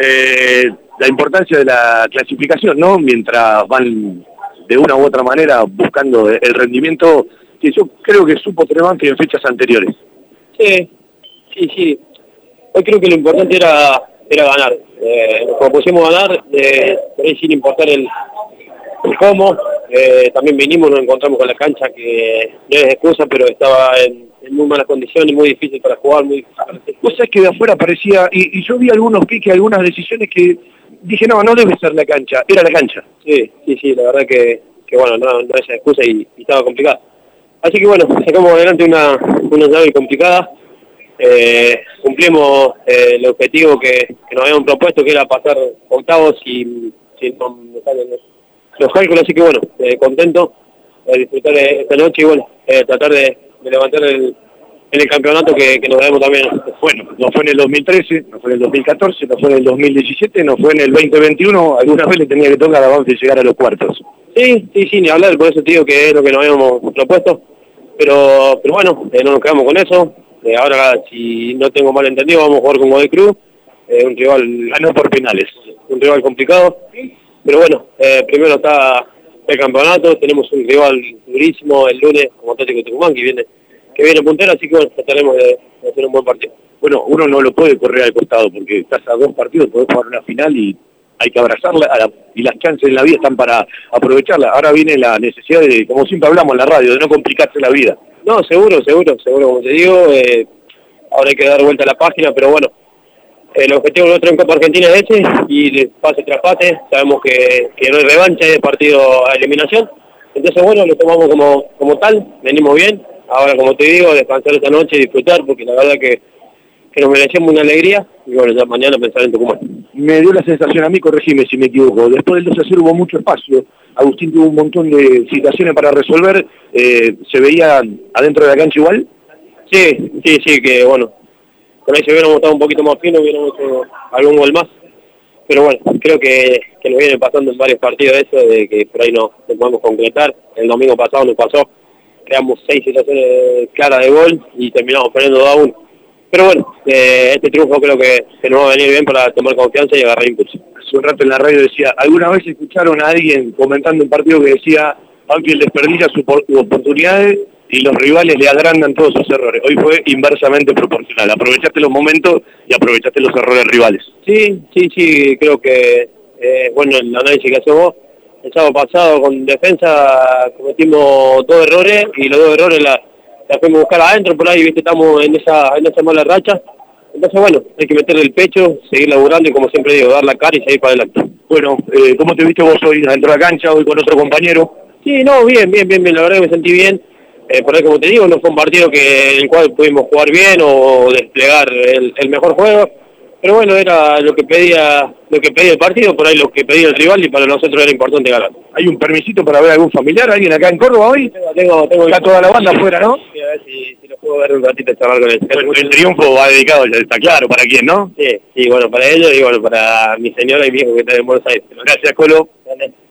Eh, la importancia de la clasificación, ¿no? Mientras van de una u otra manera buscando el rendimiento que yo creo que supo Trevanti en fechas anteriores. Sí, sí, sí. Hoy creo que lo importante era era ganar. Eh, nos propusimos ganar, eh, sin importar el, cómo. Eh, también vinimos, nos encontramos con la cancha que no es excusa, pero estaba en, muy malas condiciones, muy difícil para jugar, muy difícil Vos sabés que de afuera parecía, y, yo vi algunos piques, algunas decisiones que dije, no, no debe ser la cancha, era la cancha. Sí, sí, sí, la verdad que, que bueno, no, no es excusa y, estaba complicado. Así que bueno, sacamos adelante una, una llave complicada, eh, cumplimos eh, el objetivo que, nos habíamos propuesto, que era pasar octavos y si no los cálculos, así que bueno, eh, contento de disfrutar esta noche y bueno, tratar de, levantar el, en el campeonato que, nos debemos también. Bueno, no fue en el 2013, no fue en el 2014, no fue en el 2017, no fue en el 2021, alguna vez le tenía que tocar a Banfield llegar a los cuartos. Sí, sí, sí, ni hablar, por eso te digo que es lo que nos habíamos propuesto, pero, pero bueno, no nos quedamos con eso, eh, ahora, si no tengo mal entendido, vamos a jugar con Godoy Cruz, eh, un rival... Ganó por penales. Un rival complicado. Pero bueno, eh, primero está el campeonato, tenemos un rival durísimo el lunes como Atlético Tucumán que viene que viene puntero, así que bueno, trataremos de, hacer un buen partido. Bueno, uno no lo puede correr al costado porque estás a dos partidos, podés jugar una final y hay que abrazarla y las chances en la vida están para aprovecharla. Ahora viene la necesidad de, como siempre hablamos en la radio, de no complicarse la vida. No, seguro, seguro, seguro, como te digo, eh, ahora hay que dar vuelta a la página, pero bueno, el objetivo nuestro en Copa Argentina es ese, y pase tras pase, sabemos que, no hay revancha, es partido a eliminación, entonces bueno, lo tomamos como, como tal, venimos bien, ahora como te digo, descansar esta noche y disfrutar, porque la verdad que, que nos merecemos una alegría, y bueno, ya mañana pensar en Tucumán. Me dio la sensación a mí, corregime si me equivoco, después del 2 a 0 hubo mucho espacio, Agustín tuvo un montón de situaciones para resolver, eh, ¿se veía adentro de la cancha igual? Sí, sí, sí, que bueno, con ahí se hubiéramos estado un poquito más fino, hubiéramos hecho algún gol más, pero bueno, creo que, nos viene pasando en varios partidos eso, de que por ahí no, podemos concretar, el domingo pasado nos pasó, creamos seis situaciones claras de gol y terminamos perdiendo 2 a 1. Pero bueno, eh, este triunfo creo que, que nos va a venir bien para tomar confianza y agarrar impulso. Hace un rato en la radio decía, ¿alguna vez escucharon a alguien comentando un partido que decía, Banfield desperdicia sus oportunidades y los rivales le agrandan todos sus errores? Hoy fue inversamente proporcional. Aprovechaste los momentos y aprovechaste los errores rivales. Sí, sí, sí, creo que, eh, bueno, el análisis que hace vos, el sábado pasado con defensa cometimos dos errores y los dos errores la, la fuimos a buscar adentro, por ahí viste estamos en esa, en esa mala racha entonces, bueno, hay que meterle el pecho, seguir laburando y, como siempre digo, dar la cara y seguir para adelante. Bueno, eh, ¿cómo te viste vos hoy dentro de la cancha, hoy con otro compañero? Sí, no, bien, bien, bien, bien. la verdad que me sentí bien. Eh, por ahí, como te digo, no fue un partido que en el cual pudimos jugar bien o desplegar el mejor juego pero bueno, era lo que pedía lo que pedía el partido, por ahí lo que pedía el rival y para nosotros era importante ganar. ¿Hay un permisito para ver algún familiar, alguien acá en Córdoba hoy? Tengo, tengo, Está toda la banda afuera, ¿no? Sí, a ver si, si lo puedo ver un ratito charlar con él. El, triunfo va dedicado, ya está claro, ¿para quién, no? Sí, sí, bueno, para ellos y bueno, para mi señora y mi hijo que está en Buenos Aires. Gracias, Colo.